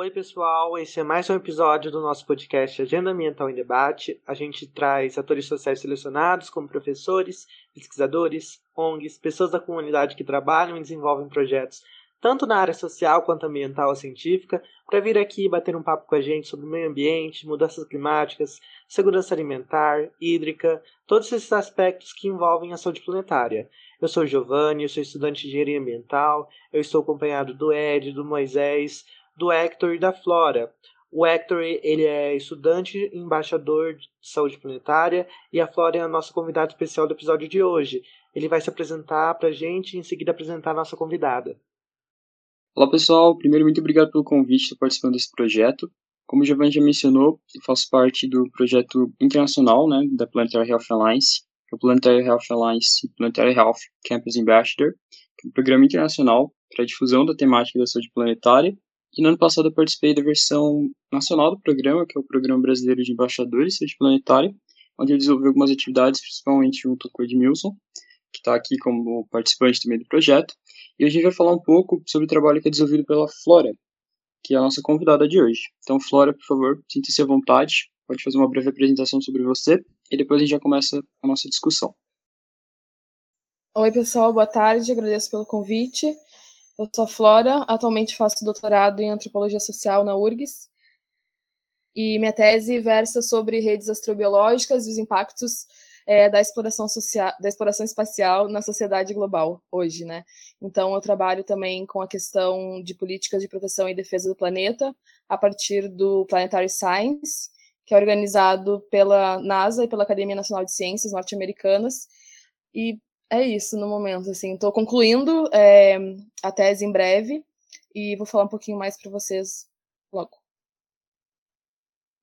Oi, pessoal. Esse é mais um episódio do nosso podcast Agenda Ambiental em Debate. A gente traz atores sociais selecionados, como professores, pesquisadores, ONGs, pessoas da comunidade que trabalham e desenvolvem projetos tanto na área social quanto ambiental ou científica, para vir aqui bater um papo com a gente sobre meio ambiente, mudanças climáticas, segurança alimentar, hídrica, todos esses aspectos que envolvem a saúde planetária. Eu sou Giovanni, eu sou estudante de engenharia ambiental, eu estou acompanhado do Ed, do Moisés, do Hector e da Flora. O Hector ele é estudante e embaixador de saúde planetária e a Flora é a nossa convidada especial do episódio de hoje. Ele vai se apresentar para a gente e em seguida apresentar a nossa convidada. Olá pessoal, primeiro muito obrigado pelo convite de participando desse projeto. Como o Giovanni já mencionou, eu faço parte do projeto internacional né, da Planetary Health Alliance, que é o Planetary Health Alliance Planetary Health Campus Ambassador, que é um programa internacional para a difusão da temática da saúde planetária. E no ano passado eu participei da versão nacional do programa, que é o Programa Brasileiro de Embaixadores de Saúde Planetária, onde eu desenvolvi algumas atividades, principalmente junto com o Edmilson, que está aqui como participante também do projeto. E hoje a gente vai falar um pouco sobre o trabalho que é desenvolvido pela Flora, que é a nossa convidada de hoje. Então, Flora, por favor, sinta-se à vontade, pode fazer uma breve apresentação sobre você e depois a gente já começa a nossa discussão. Oi, pessoal, boa tarde, agradeço pelo convite. Eu sou a Flora, atualmente faço doutorado em antropologia social na URGS. E minha tese versa sobre redes astrobiológicas e os impactos é, da exploração social, da exploração espacial na sociedade global hoje, né? Então eu trabalho também com a questão de políticas de proteção e defesa do planeta a partir do Planetary Science, que é organizado pela NASA e pela Academia Nacional de Ciências norte-americanas. E é isso no momento, assim. Estou concluindo é, a tese em breve e vou falar um pouquinho mais para vocês logo.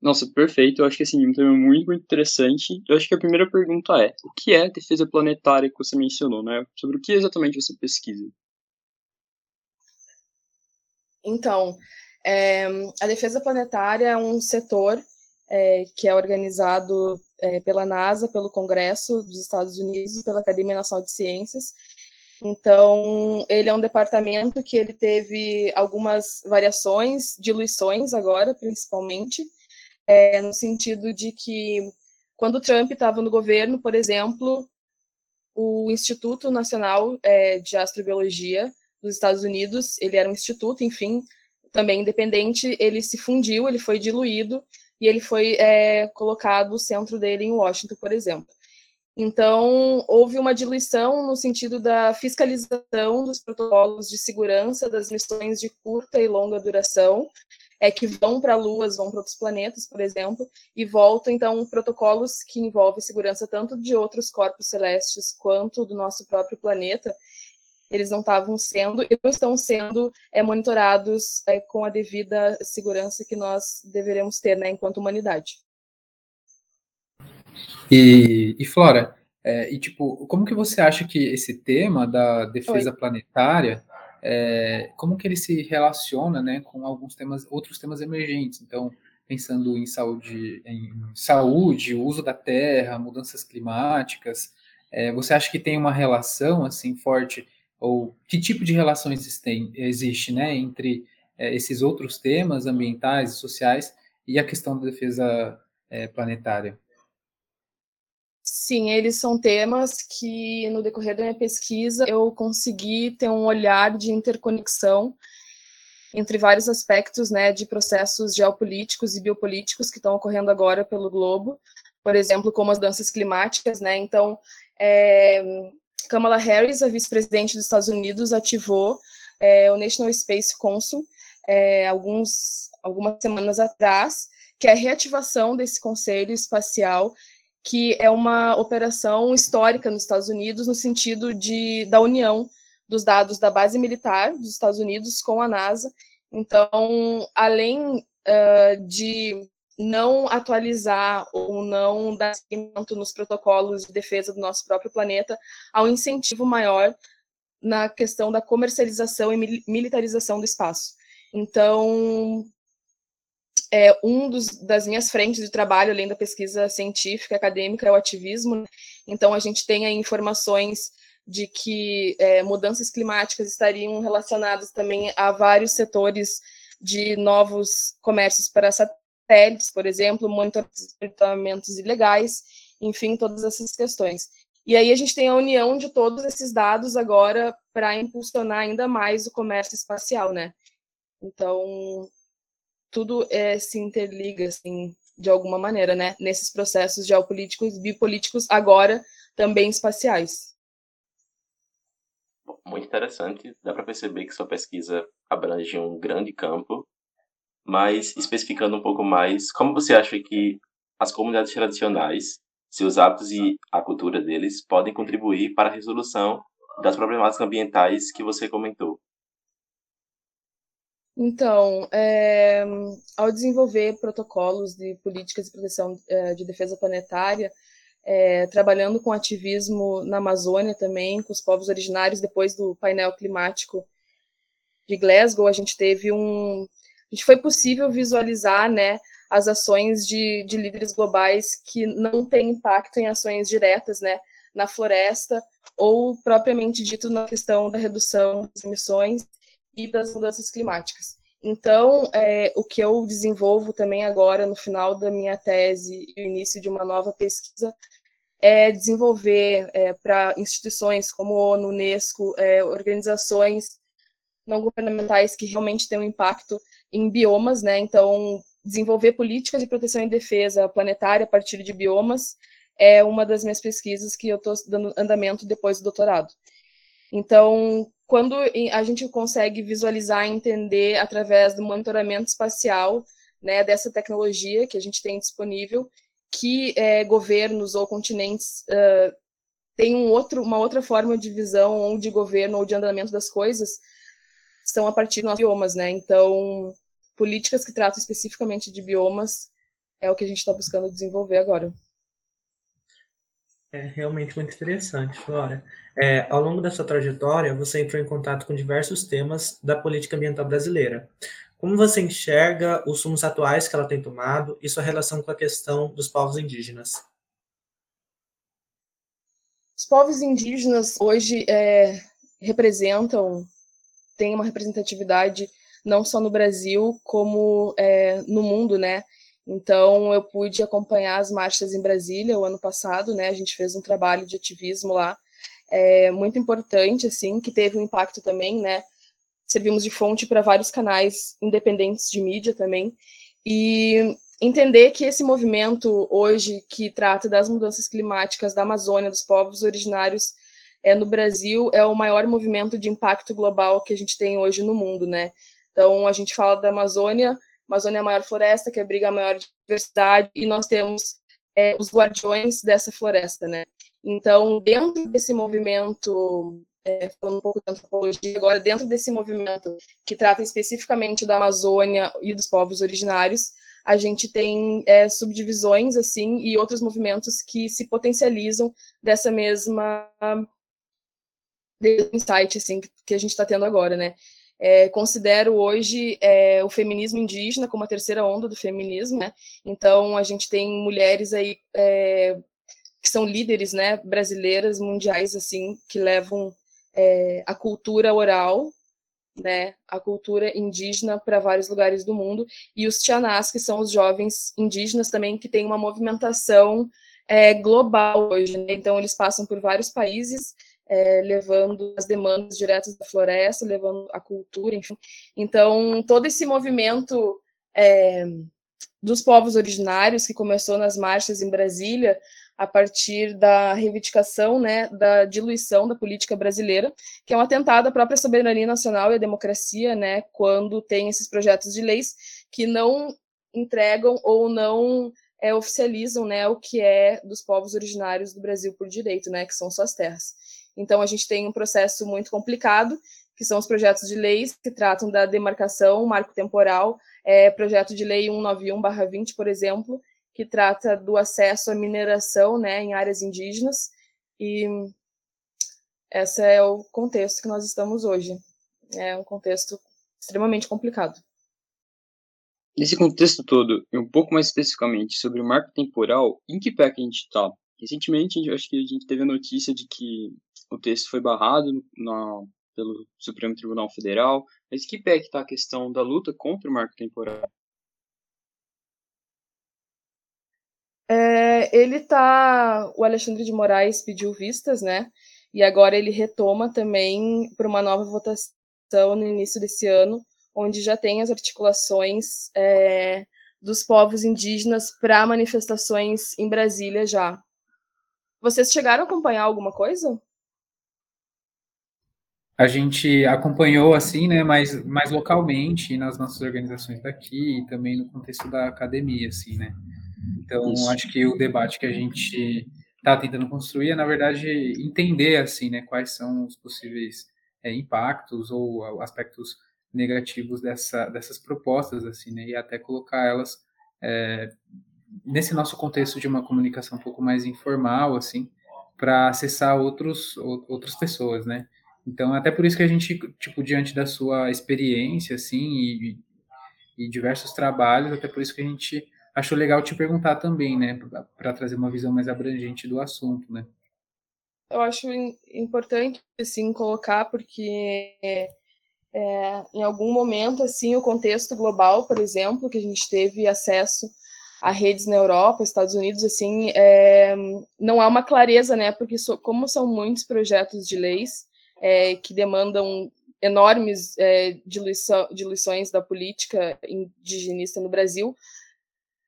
Nossa, perfeito. Eu acho que assim, um tema muito, muito interessante. Eu acho que a primeira pergunta é: o que é defesa planetária que você mencionou, né? Sobre o que exatamente você pesquisa? Então, é, a defesa planetária é um setor é, que é organizado é, pela NASA, pelo Congresso dos Estados Unidos, pela Academia Nacional de Ciências. Então, ele é um departamento que ele teve algumas variações, diluições agora, principalmente, é, no sentido de que quando o Trump estava no governo, por exemplo, o Instituto Nacional é, de Astrobiologia dos Estados Unidos, ele era um instituto, enfim, também independente, ele se fundiu, ele foi diluído e ele foi é, colocado o centro dele em Washington, por exemplo. Então, houve uma diluição no sentido da fiscalização dos protocolos de segurança das missões de curta e longa duração, é que vão para luas, vão para outros planetas, por exemplo, e voltam, então, protocolos que envolvem segurança tanto de outros corpos celestes quanto do nosso próprio planeta, eles não estavam sendo e não estão sendo é, monitorados é, com a devida segurança que nós deveremos ter, né, enquanto humanidade. E, e Flora, é, e tipo, como que você acha que esse tema da defesa Oi. planetária como que ele se relaciona né, com alguns temas, outros temas emergentes. Então, pensando em saúde, em saúde, uso da terra, mudanças climáticas, você acha que tem uma relação assim forte ou que tipo de relação existem, existe, né, entre é, esses outros temas ambientais e sociais e a questão da defesa é, planetária? Sim, eles são temas que, no decorrer da minha pesquisa, eu consegui ter um olhar de interconexão entre vários aspectos né, de processos geopolíticos e biopolíticos que estão ocorrendo agora pelo globo, por exemplo, como as danças climáticas. Né? Então, é, Kamala Harris, a vice-presidente dos Estados Unidos, ativou é, o National Space Council é, alguns, algumas semanas atrás, que é a reativação desse conselho espacial que é uma operação histórica nos Estados Unidos no sentido de da união dos dados da base militar dos Estados Unidos com a NASA. Então, além uh, de não atualizar ou não dar seguimento nos protocolos de defesa do nosso próprio planeta, há um incentivo maior na questão da comercialização e militarização do espaço. Então, é, um dos, das minhas frentes de trabalho, além da pesquisa científica, acadêmica, é o ativismo. Né? Então, a gente tem aí informações de que é, mudanças climáticas estariam relacionadas também a vários setores de novos comércios para satélites, por exemplo, monitoramentos ilegais, enfim, todas essas questões. E aí a gente tem a união de todos esses dados agora para impulsionar ainda mais o comércio espacial, né? Então, tudo é, se interliga, assim, de alguma maneira, né? Nesses processos geopolíticos, bipolíticos, agora também espaciais. Muito interessante. Dá para perceber que sua pesquisa abrange um grande campo, mas especificando um pouco mais, como você acha que as comunidades tradicionais seus hábitos e a cultura deles podem contribuir para a resolução das problemáticas ambientais que você comentou. Então, é, ao desenvolver protocolos de políticas de proteção é, de defesa planetária, é, trabalhando com ativismo na Amazônia também, com os povos originários, depois do painel climático de Glasgow, a gente teve um. A gente foi possível visualizar né, as ações de, de líderes globais que não têm impacto em ações diretas né, na floresta, ou propriamente dito na questão da redução das emissões e das mudanças climáticas. Então, é, o que eu desenvolvo também agora, no final da minha tese e início de uma nova pesquisa, é desenvolver é, para instituições como ONU, Unesco, é, organizações não governamentais que realmente têm um impacto em biomas, né? Então, desenvolver políticas de proteção e defesa planetária a partir de biomas é uma das minhas pesquisas que eu estou dando andamento depois do doutorado. Então, quando a gente consegue visualizar e entender através do monitoramento espacial né, dessa tecnologia que a gente tem disponível, que é, governos ou continentes uh, têm um outro, uma outra forma de visão ou de governo ou de andamento das coisas, são a partir dos biomas, né? Então, políticas que tratam especificamente de biomas é o que a gente está buscando desenvolver agora. É realmente muito interessante, Flora. É, ao longo da sua trajetória, você entrou em contato com diversos temas da política ambiental brasileira. Como você enxerga os rumos atuais que ela tem tomado e sua relação com a questão dos povos indígenas? Os povos indígenas hoje é, representam, têm uma representatividade não só no Brasil, como é, no mundo, né? Então, eu pude acompanhar as marchas em Brasília o ano passado, né? A gente fez um trabalho de ativismo lá, é, muito importante, assim, que teve um impacto também, né? Servimos de fonte para vários canais independentes de mídia também. E entender que esse movimento hoje, que trata das mudanças climáticas da Amazônia, dos povos originários é, no Brasil, é o maior movimento de impacto global que a gente tem hoje no mundo, né? Então, a gente fala da Amazônia, Amazônia é a maior floresta, que abriga a maior diversidade, e nós temos é, os guardiões dessa floresta, né? Então, dentro desse movimento, é, falando um pouco da antropologia, agora, dentro desse movimento que trata especificamente da Amazônia e dos povos originários, a gente tem é, subdivisões, assim, e outros movimentos que se potencializam dessa mesma insight, assim, que a gente está tendo agora, né? É, considero hoje é, o feminismo indígena como a terceira onda do feminismo, né? Então a gente tem mulheres aí é, que são líderes, né, brasileiras, mundiais, assim, que levam é, a cultura oral, né, a cultura indígena para vários lugares do mundo, e os tianás, que são os jovens indígenas também que têm uma movimentação é, global hoje, né? Então eles passam por vários países é, levando as demandas diretas da floresta, levando a cultura, enfim. Então, todo esse movimento é, dos povos originários, que começou nas marchas em Brasília, a partir da reivindicação né, da diluição da política brasileira, que é um atentado à própria soberania nacional e à democracia, né, quando tem esses projetos de leis que não entregam ou não é, oficializam né, o que é dos povos originários do Brasil por direito, né, que são suas terras. Então, a gente tem um processo muito complicado, que são os projetos de leis que tratam da demarcação, marco temporal, é, projeto de lei 191-20, por exemplo, que trata do acesso à mineração né, em áreas indígenas, e esse é o contexto que nós estamos hoje. É um contexto extremamente complicado. Nesse contexto todo, e um pouco mais especificamente sobre o marco temporal, em que pé que a gente está? Recentemente, acho que a gente teve a notícia de que o texto foi barrado na pelo Supremo Tribunal Federal. Mas que pé que está a questão da luta contra o marco temporal? É, ele tá. O Alexandre de Moraes pediu vistas, né? E agora ele retoma também para uma nova votação no início desse ano, onde já tem as articulações é, dos povos indígenas para manifestações em Brasília já. Vocês chegaram a acompanhar alguma coisa? A gente acompanhou assim, né, mais, mais localmente nas nossas organizações daqui e também no contexto da academia, assim, né. Então, Isso. acho que o debate que a gente está tentando construir é, na verdade, entender, assim, né, quais são os possíveis é, impactos ou aspectos negativos dessa, dessas propostas, assim, né, e até colocar elas é, nesse nosso contexto de uma comunicação um pouco mais informal, assim, para acessar outros, outras pessoas, né. Então, até por isso que a gente, tipo, diante da sua experiência, assim, e, e diversos trabalhos, até por isso que a gente achou legal te perguntar também, né, para trazer uma visão mais abrangente do assunto, né. Eu acho importante, assim, colocar, porque é, em algum momento, assim, o contexto global, por exemplo, que a gente teve acesso a redes na Europa, Estados Unidos, assim, é, não há uma clareza, né, porque so, como são muitos projetos de leis é, que demandam enormes é, diluição, diluições da política indigenista no Brasil,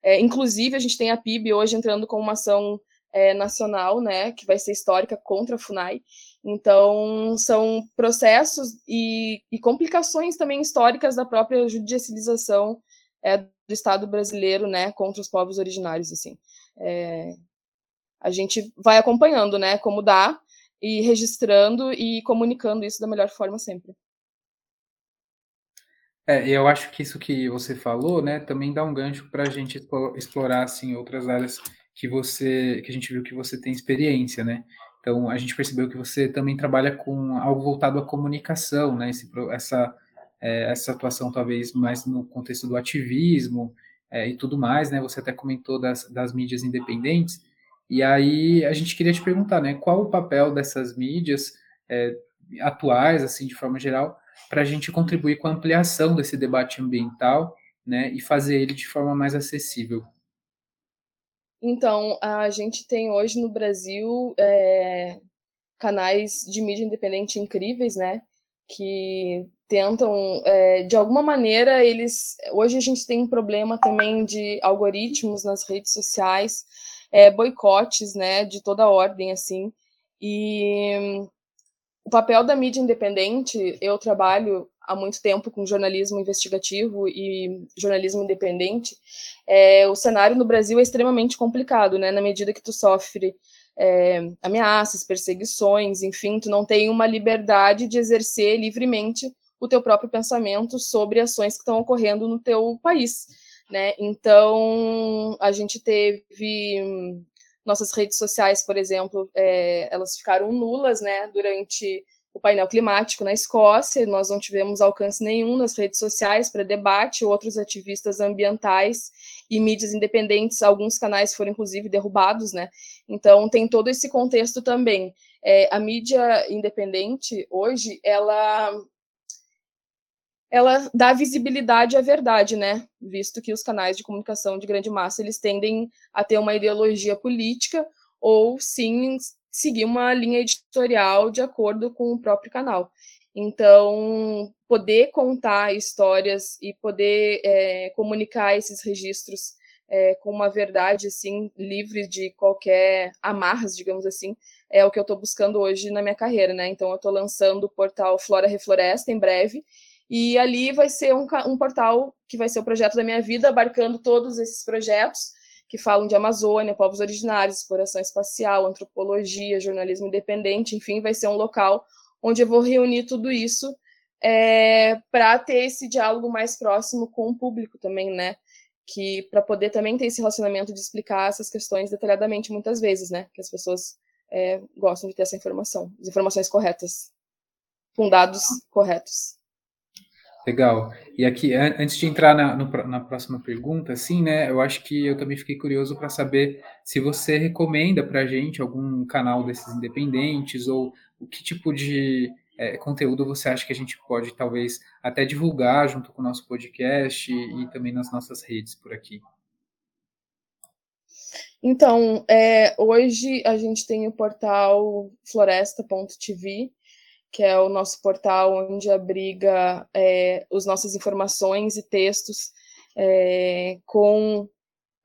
é, inclusive, a gente tem a PIB hoje entrando com uma ação é, nacional, né, que vai ser histórica contra a FUNAI. Então, são processos e, e complicações também históricas da própria judicialização é, do Estado brasileiro, né, contra os povos originários, assim. É, a gente vai acompanhando, né, como dá, e registrando e comunicando isso da melhor forma sempre. É, eu acho que isso que você falou, né, também dá um gancho para a gente explorar assim outras áreas que você, que a gente viu que você tem experiência, né? Então a gente percebeu que você também trabalha com algo voltado à comunicação, né? Esse, essa é, essa atuação talvez mais no contexto do ativismo é, e tudo mais, né? Você até comentou das, das mídias independentes. E aí a gente queria te perguntar, né? Qual o papel dessas mídias é, atuais, assim, de forma geral, para a gente contribuir com a ampliação desse debate ambiental né, e fazer ele de forma mais acessível. Então, a gente tem hoje no Brasil é, canais de mídia independente incríveis, né? Que tentam, é, de alguma maneira, eles. Hoje a gente tem um problema também de algoritmos nas redes sociais, é, boicotes, né? De toda ordem, assim. E o papel da mídia independente, eu trabalho há muito tempo com jornalismo investigativo e jornalismo independente, é, o cenário no Brasil é extremamente complicado, né, na medida que tu sofre é, ameaças, perseguições, enfim, tu não tem uma liberdade de exercer livremente o teu próprio pensamento sobre ações que estão ocorrendo no teu país, né, então a gente teve nossas redes sociais, por exemplo, é, elas ficaram nulas, né, durante o painel climático na Escócia. Nós não tivemos alcance nenhum nas redes sociais para debate. Outros ativistas ambientais e mídias independentes, alguns canais foram inclusive derrubados, né? Então tem todo esse contexto também. É, a mídia independente hoje, ela ela dá visibilidade à verdade, né? Visto que os canais de comunicação de grande massa eles tendem a ter uma ideologia política ou sim seguir uma linha editorial de acordo com o próprio canal. Então, poder contar histórias e poder é, comunicar esses registros é, com uma verdade assim livre de qualquer amarras, digamos assim, é o que eu estou buscando hoje na minha carreira, né? Então, eu estou lançando o portal Flora Refloresta em breve e ali vai ser um, um portal que vai ser o projeto da minha vida, abarcando todos esses projetos que falam de Amazônia, povos originários, exploração espacial, antropologia, jornalismo independente, enfim, vai ser um local onde eu vou reunir tudo isso é, para ter esse diálogo mais próximo com o público também, né? Que para poder também ter esse relacionamento de explicar essas questões detalhadamente muitas vezes, né? Que as pessoas é, gostam de ter essa informação, as informações corretas, com dados corretos. Legal. E aqui, antes de entrar na, no, na próxima pergunta, assim, né, eu acho que eu também fiquei curioso para saber se você recomenda para a gente algum canal desses independentes ou o que tipo de é, conteúdo você acha que a gente pode talvez até divulgar junto com o nosso podcast e, e também nas nossas redes por aqui? Então, é, hoje a gente tem o portal floresta.tv, que é o nosso portal onde abriga é, as nossas informações e textos é, com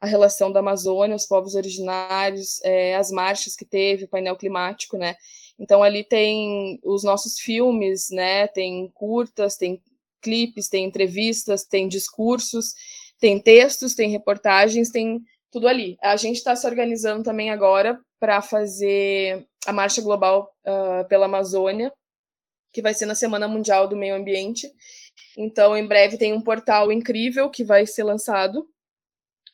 a relação da Amazônia, os povos originários, é, as marchas que teve, o painel climático, né? Então ali tem os nossos filmes, né? Tem curtas, tem clipes, tem entrevistas, tem discursos, tem textos, tem reportagens, tem tudo ali. A gente está se organizando também agora para fazer a marcha global uh, pela Amazônia, que vai ser na Semana Mundial do Meio Ambiente. Então, em breve tem um portal incrível que vai ser lançado.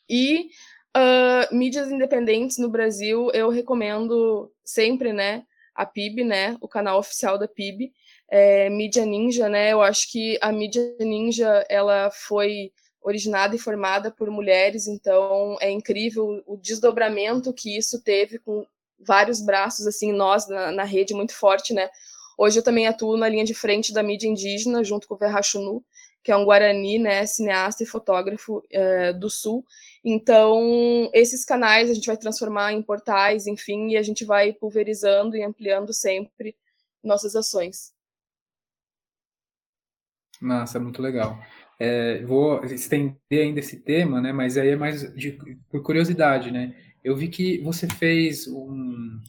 E uh, mídias independentes no Brasil, eu recomendo sempre, né, a PIB, né, o canal oficial da PIB, é, Mídia Ninja, né, eu acho que a Mídia Ninja, ela foi originada e formada por mulheres, então é incrível o desdobramento que isso teve com vários braços, assim, nós na, na rede muito forte, né, Hoje eu também atuo na linha de frente da mídia indígena, junto com o Verrachunu, que é um guarani, né, cineasta e fotógrafo é, do Sul. Então, esses canais a gente vai transformar em portais, enfim, e a gente vai pulverizando e ampliando sempre nossas ações. Nossa, muito legal. É, vou estender ainda esse tema, né? Mas aí é mais de, por curiosidade, né? Eu vi que você fez um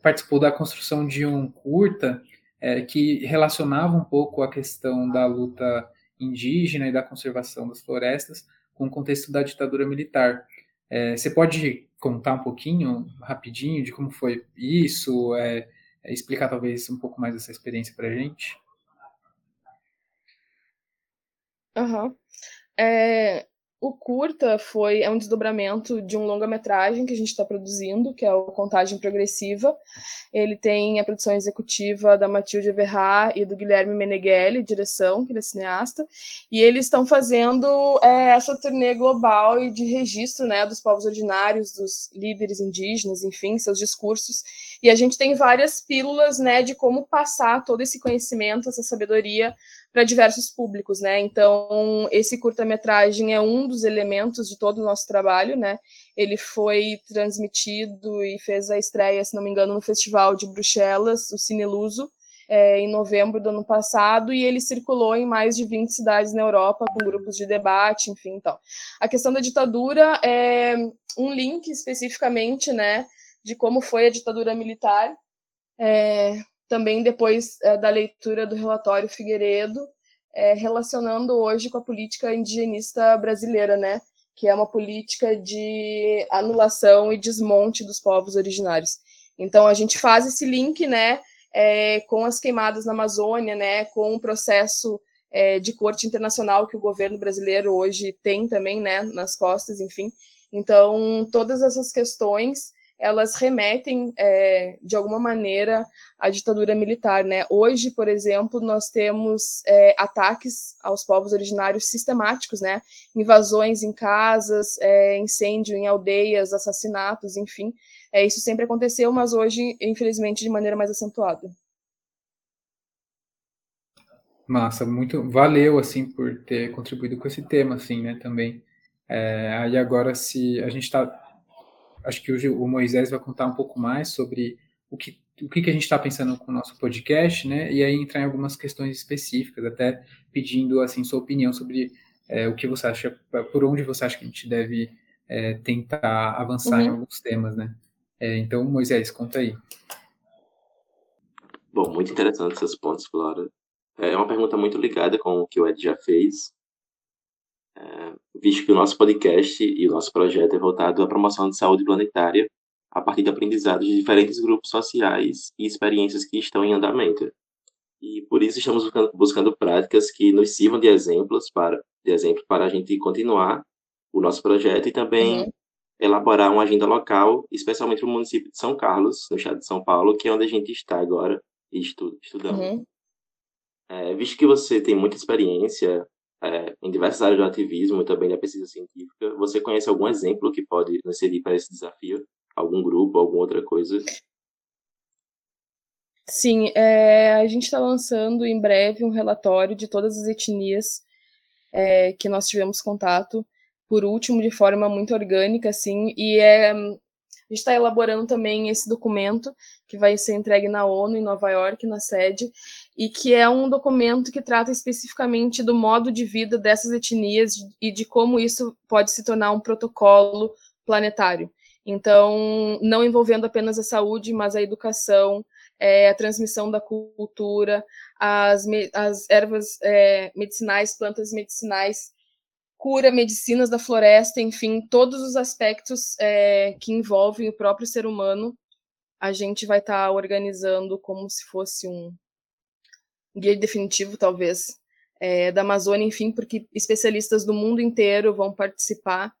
participou da construção de um curta é, que relacionava um pouco a questão da luta indígena e da conservação das florestas com o contexto da ditadura militar. É, você pode contar um pouquinho, rapidinho, de como foi isso, é, é explicar talvez um pouco mais essa experiência para a gente? Uhum. É, o curta foi é um desdobramento de um longa-metragem que a gente está produzindo, que é o Contagem Progressiva. Ele tem a produção executiva da Matilde Verrat e do Guilherme Meneghelli, direção, que ele é cineasta, e eles estão fazendo é, essa turnê global e de registro né, dos povos originários, dos líderes indígenas, enfim, seus discursos. E a gente tem várias pílulas né, de como passar todo esse conhecimento, essa sabedoria para diversos públicos, né? Então, esse curta-metragem é um dos elementos de todo o nosso trabalho, né? Ele foi transmitido e fez a estreia, se não me engano, no Festival de Bruxelas, o Cine Luso, é, em novembro do ano passado, e ele circulou em mais de 20 cidades na Europa, com grupos de debate, enfim, então. A questão da ditadura é um link especificamente, né, de como foi a ditadura militar, é, também depois é, da leitura do relatório Figueiredo, é, relacionando hoje com a política indigenista brasileira, né? Que é uma política de anulação e desmonte dos povos originários. Então a gente faz esse link, né? É, com as queimadas na Amazônia, né? Com o processo de corte internacional que o governo brasileiro hoje tem também, né? Nas costas, enfim. Então todas essas questões elas remetem é, de alguma maneira à ditadura militar, né? Hoje, por exemplo, nós temos é, ataques aos povos originários sistemáticos, né? Invasões em casas, é, incêndio em aldeias, assassinatos, enfim. É, isso sempre aconteceu, mas hoje, infelizmente, de maneira mais acentuada. Massa, muito valeu assim por ter contribuído com esse tema, assim, né? Também. É, aí agora, se a gente está acho que hoje o Moisés vai contar um pouco mais sobre o que, o que, a gente está pensando com o nosso podcast, né? E aí entrar em algumas questões específicas, até pedindo assim sua opinião sobre é, o que você acha, por onde você acha que a gente deve é, tentar avançar uhum. em alguns temas, né? É, então, Moisés, conta aí. Bom, muito interessante esses pontos, Flora. É uma pergunta muito ligada com o que o Ed já fez, visto que o nosso podcast e o nosso projeto é voltado à promoção de saúde planetária a partir de aprendizados de diferentes grupos sociais e experiências que estão em andamento. E por isso estamos buscando práticas que nos sirvam de exemplos para de exemplo para a gente continuar o nosso projeto e também uhum. elaborar uma agenda local, especialmente no município de São Carlos, no estado de São Paulo, que é onde a gente está agora estu estudando. Uhum. É, visto que você tem muita experiência é, em diversas áreas do ativismo e também da pesquisa científica. Você conhece algum exemplo que pode nos servir para esse desafio? Algum grupo, alguma outra coisa? Sim, é, a gente está lançando em breve um relatório de todas as etnias é, que nós tivemos contato, por último, de forma muito orgânica, assim, e é, a gente está elaborando também esse documento que vai ser entregue na ONU em Nova York, na sede, e que é um documento que trata especificamente do modo de vida dessas etnias e de como isso pode se tornar um protocolo planetário. Então, não envolvendo apenas a saúde, mas a educação, é, a transmissão da cultura, as, as ervas é, medicinais, plantas medicinais, cura, medicinas da floresta, enfim, todos os aspectos é, que envolvem o próprio ser humano, a gente vai estar tá organizando como se fosse um guia definitivo, talvez, é, da Amazônia, enfim, porque especialistas do mundo inteiro vão participar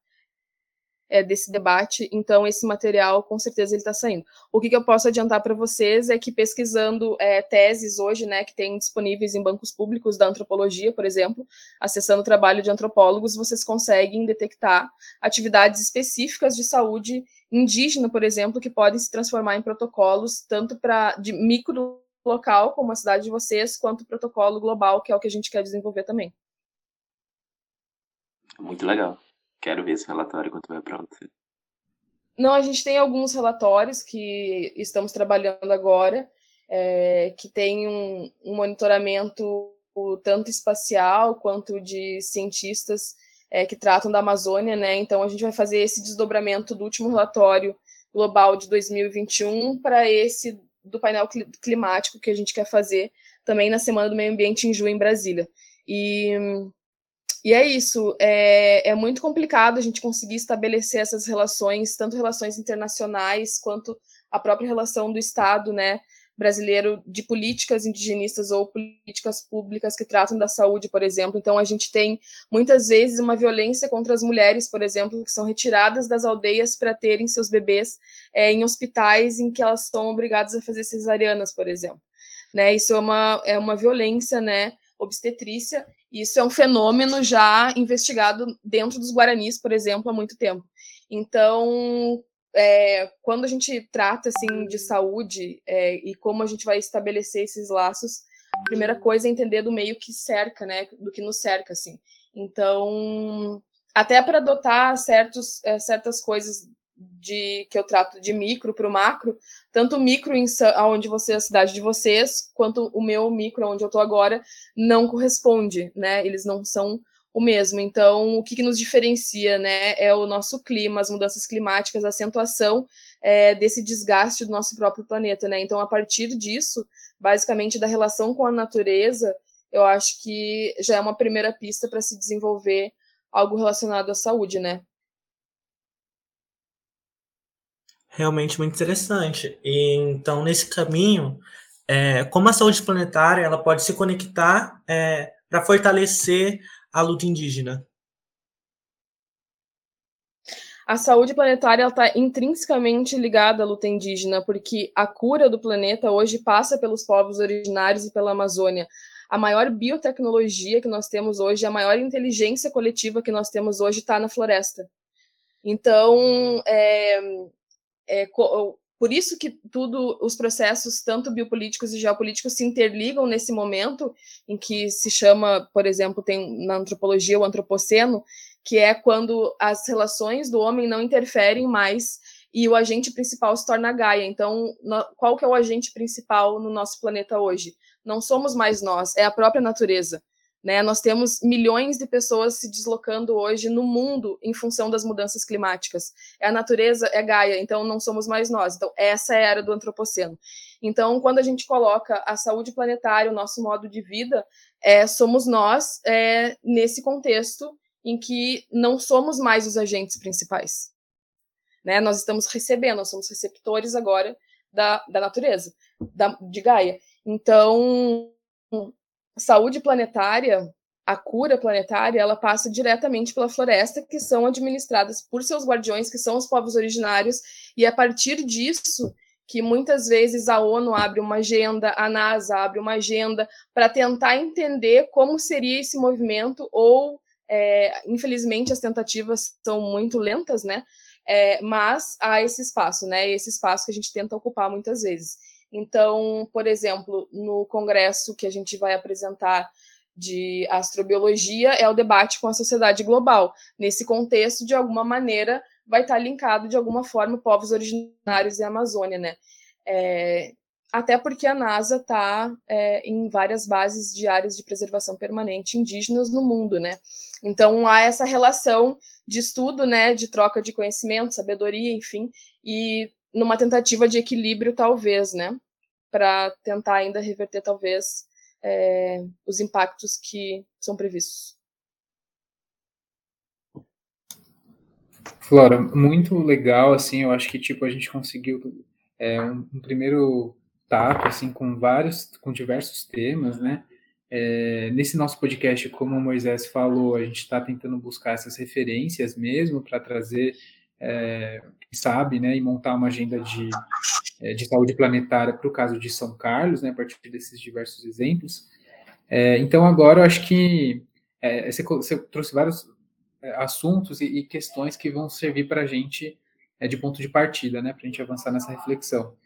é, desse debate, então esse material com certeza ele está saindo. O que, que, eu posso adiantar para vocês é que pesquisando é, teses hoje, né, que tem disponíveis em bancos públicos da antropologia, por exemplo, acessando o trabalho de antropólogos, vocês conseguem detectar atividades específicas de saúde indígena, por exemplo, que podem se transformar em protocolos tanto para de micro local, como a cidade de vocês, quanto protocolo global, que é o que a gente quer desenvolver também. Muito legal. Quero ver esse relatório quando estiver pronto. Não, a gente tem alguns relatórios que estamos trabalhando agora, é, que tem um, um, monitoramento tanto espacial quanto de cientistas é, que tratam da Amazônia, né? Então a gente vai fazer esse desdobramento do último relatório global de 2021 para esse do painel climático que a gente quer fazer também na Semana do Meio Ambiente em julho em Brasília. E e é isso, é, é muito complicado a gente conseguir estabelecer essas relações, tanto relações internacionais quanto a própria relação do Estado, né, brasileiro de políticas indigenistas ou políticas públicas que tratam da saúde, por exemplo. Então, a gente tem muitas vezes uma violência contra as mulheres, por exemplo, que são retiradas das aldeias para terem seus bebês é, em hospitais em que elas são obrigadas a fazer cesarianas, por exemplo. Né, isso é uma, é uma violência, né, obstetrícia. Isso é um fenômeno já investigado dentro dos guaranis, por exemplo, há muito tempo. Então, é, quando a gente trata assim de saúde é, e como a gente vai estabelecer esses laços, a primeira coisa é entender do meio que cerca, né, do que nos cerca, assim. Então, até para adotar certos, é, certas coisas de que eu trato de micro para o macro, tanto o micro em, onde você a cidade de vocês, quanto o meu micro onde eu estou agora não corresponde, né? Eles não são o mesmo. Então, o que, que nos diferencia, né? É o nosso clima, as mudanças climáticas, a acentuação é, desse desgaste do nosso próprio planeta, né? Então, a partir disso, basicamente da relação com a natureza, eu acho que já é uma primeira pista para se desenvolver algo relacionado à saúde, né? realmente muito interessante. E, então, nesse caminho, é, como a saúde planetária ela pode se conectar é, para fortalecer a luta indígena? A saúde planetária está intrinsecamente ligada à luta indígena, porque a cura do planeta hoje passa pelos povos originários e pela Amazônia. A maior biotecnologia que nós temos hoje, a maior inteligência coletiva que nós temos hoje está na floresta. Então, é, é, por isso que tudo os processos tanto biopolíticos e geopolíticos se interligam nesse momento em que se chama, por exemplo, tem na antropologia o antropoceno, que é quando as relações do homem não interferem mais e o agente principal se torna Gaia. Então, qual que é o agente principal no nosso planeta hoje? Não somos mais nós, é a própria natureza. Né? Nós temos milhões de pessoas se deslocando hoje no mundo em função das mudanças climáticas. É a natureza, é Gaia, então não somos mais nós. Então, essa é a era do antropoceno. Então, quando a gente coloca a saúde planetária, o nosso modo de vida, é, somos nós é, nesse contexto em que não somos mais os agentes principais. Né? Nós estamos recebendo, nós somos receptores agora da, da natureza, da, de Gaia. Então, saúde planetária, a cura planetária, ela passa diretamente pela floresta, que são administradas por seus guardiões, que são os povos originários, e é a partir disso que muitas vezes a ONU abre uma agenda, a NASA abre uma agenda para tentar entender como seria esse movimento, ou, é, infelizmente, as tentativas são muito lentas, né? É, mas há esse espaço, né? Esse espaço que a gente tenta ocupar muitas vezes. Então, por exemplo, no congresso que a gente vai apresentar de astrobiologia é o debate com a sociedade global. Nesse contexto, de alguma maneira, vai estar linkado de alguma forma povos originários e Amazônia, né? É, até porque a NASA está é, em várias bases de áreas de preservação permanente indígenas no mundo, né? Então há essa relação de estudo, né, de troca de conhecimento, sabedoria, enfim, e numa tentativa de equilíbrio, talvez, né, para tentar ainda reverter, talvez, é, os impactos que são previstos. Flora, muito legal, assim, eu acho que, tipo, a gente conseguiu é, um, um primeiro tato, assim, com vários, com diversos temas, né, é, nesse nosso podcast, como o Moisés falou, a gente está tentando buscar essas referências mesmo para trazer, é, sabe, né, e montar uma agenda de, é, de saúde planetária para o caso de São Carlos, né, a partir desses diversos exemplos. É, então, agora eu acho que é, você, você, trouxe vários é, assuntos e, e, questões que vão servir para a gente de ponto de partida, né, para a gente avançar nessa reflexão.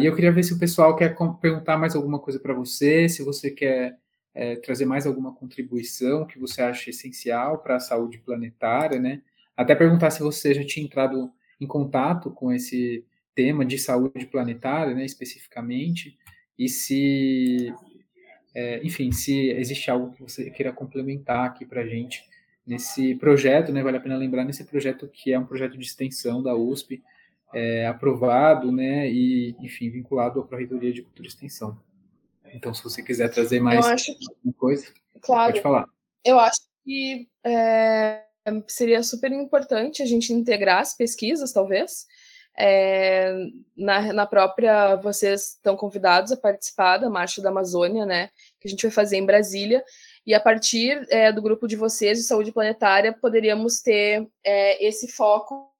E eu queria ver se o pessoal quer perguntar mais alguma coisa para você, se você quer é, trazer mais alguma contribuição que você acha essencial para a saúde planetária, né? Até perguntar se você já tinha entrado em contato com esse tema de saúde planetária, né, especificamente, e se, é, enfim, se existe algo que você queira complementar aqui para a gente nesse projeto, né? Vale a pena lembrar nesse projeto que é um projeto de extensão da USP, é, aprovado, né? E, enfim, vinculado à Proreitoria de Cultura e Extensão. Então, se você quiser trazer mais que, alguma coisa, claro, pode falar. Eu acho que é, seria super importante a gente integrar as pesquisas, talvez. É, na, na própria, vocês estão convidados a participar da Marcha da Amazônia, né? Que a gente vai fazer em Brasília. E a partir é, do grupo de vocês de saúde planetária, poderíamos ter é, esse foco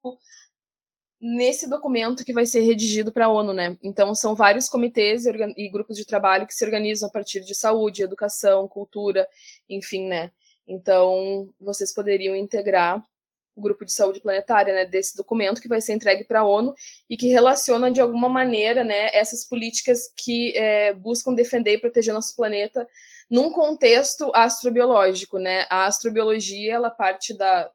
nesse documento que vai ser redigido para a ONU, né? Então, são vários comitês e, grupos de trabalho que se organizam a partir de saúde, educação, cultura, enfim, né? Então, vocês poderiam integrar o grupo de saúde planetária, né, desse documento que vai ser entregue para a ONU e que relaciona de alguma maneira, né, essas políticas que é, buscam defender e proteger nosso planeta num contexto astrobiológico, né? A astrobiologia ela parte da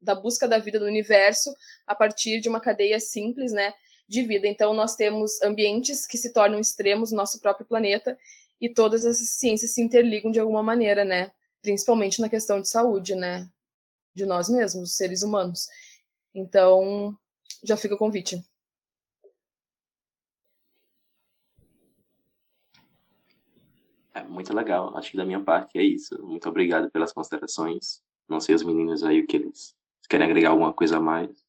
da busca da vida do universo a partir de uma cadeia simples, né, de vida. Então nós temos ambientes que se tornam extremos no nosso próprio planeta e todas essas ciências se interligam de alguma maneira, né, principalmente na questão de saúde, né, de nós mesmos, seres humanos. Então, já fica o convite. É muito legal. Acho que da minha parte é isso. Muito obrigado pelas considerações. Não sei os meninos aí o que eles querem agregar alguma coisa a mais?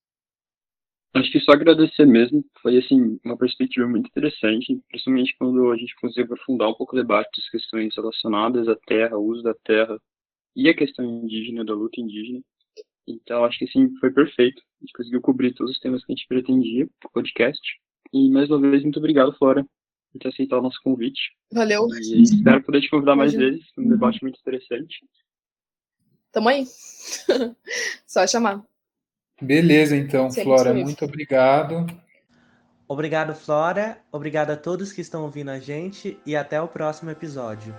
Acho que só agradecer mesmo. Foi, assim, uma perspectiva muito interessante, principalmente quando a gente conseguiu aprofundar um pouco o debate das questões relacionadas à terra, o uso da terra e a questão indígena, da luta indígena. Então, acho que, assim, foi perfeito. A gente conseguiu cobrir todos os temas que a gente pretendia no podcast. E, mais uma vez, muito obrigado, Flora, por ter aceitado o nosso convite. Valeu. E espero poder te convidar mais vezes. Foi um debate muito interessante. Tamo aí. Só chamar. Beleza, então, Sempre Flora, muito obrigado. Obrigado, Flora. Obrigado a todos que estão ouvindo a gente e até o próximo episódio.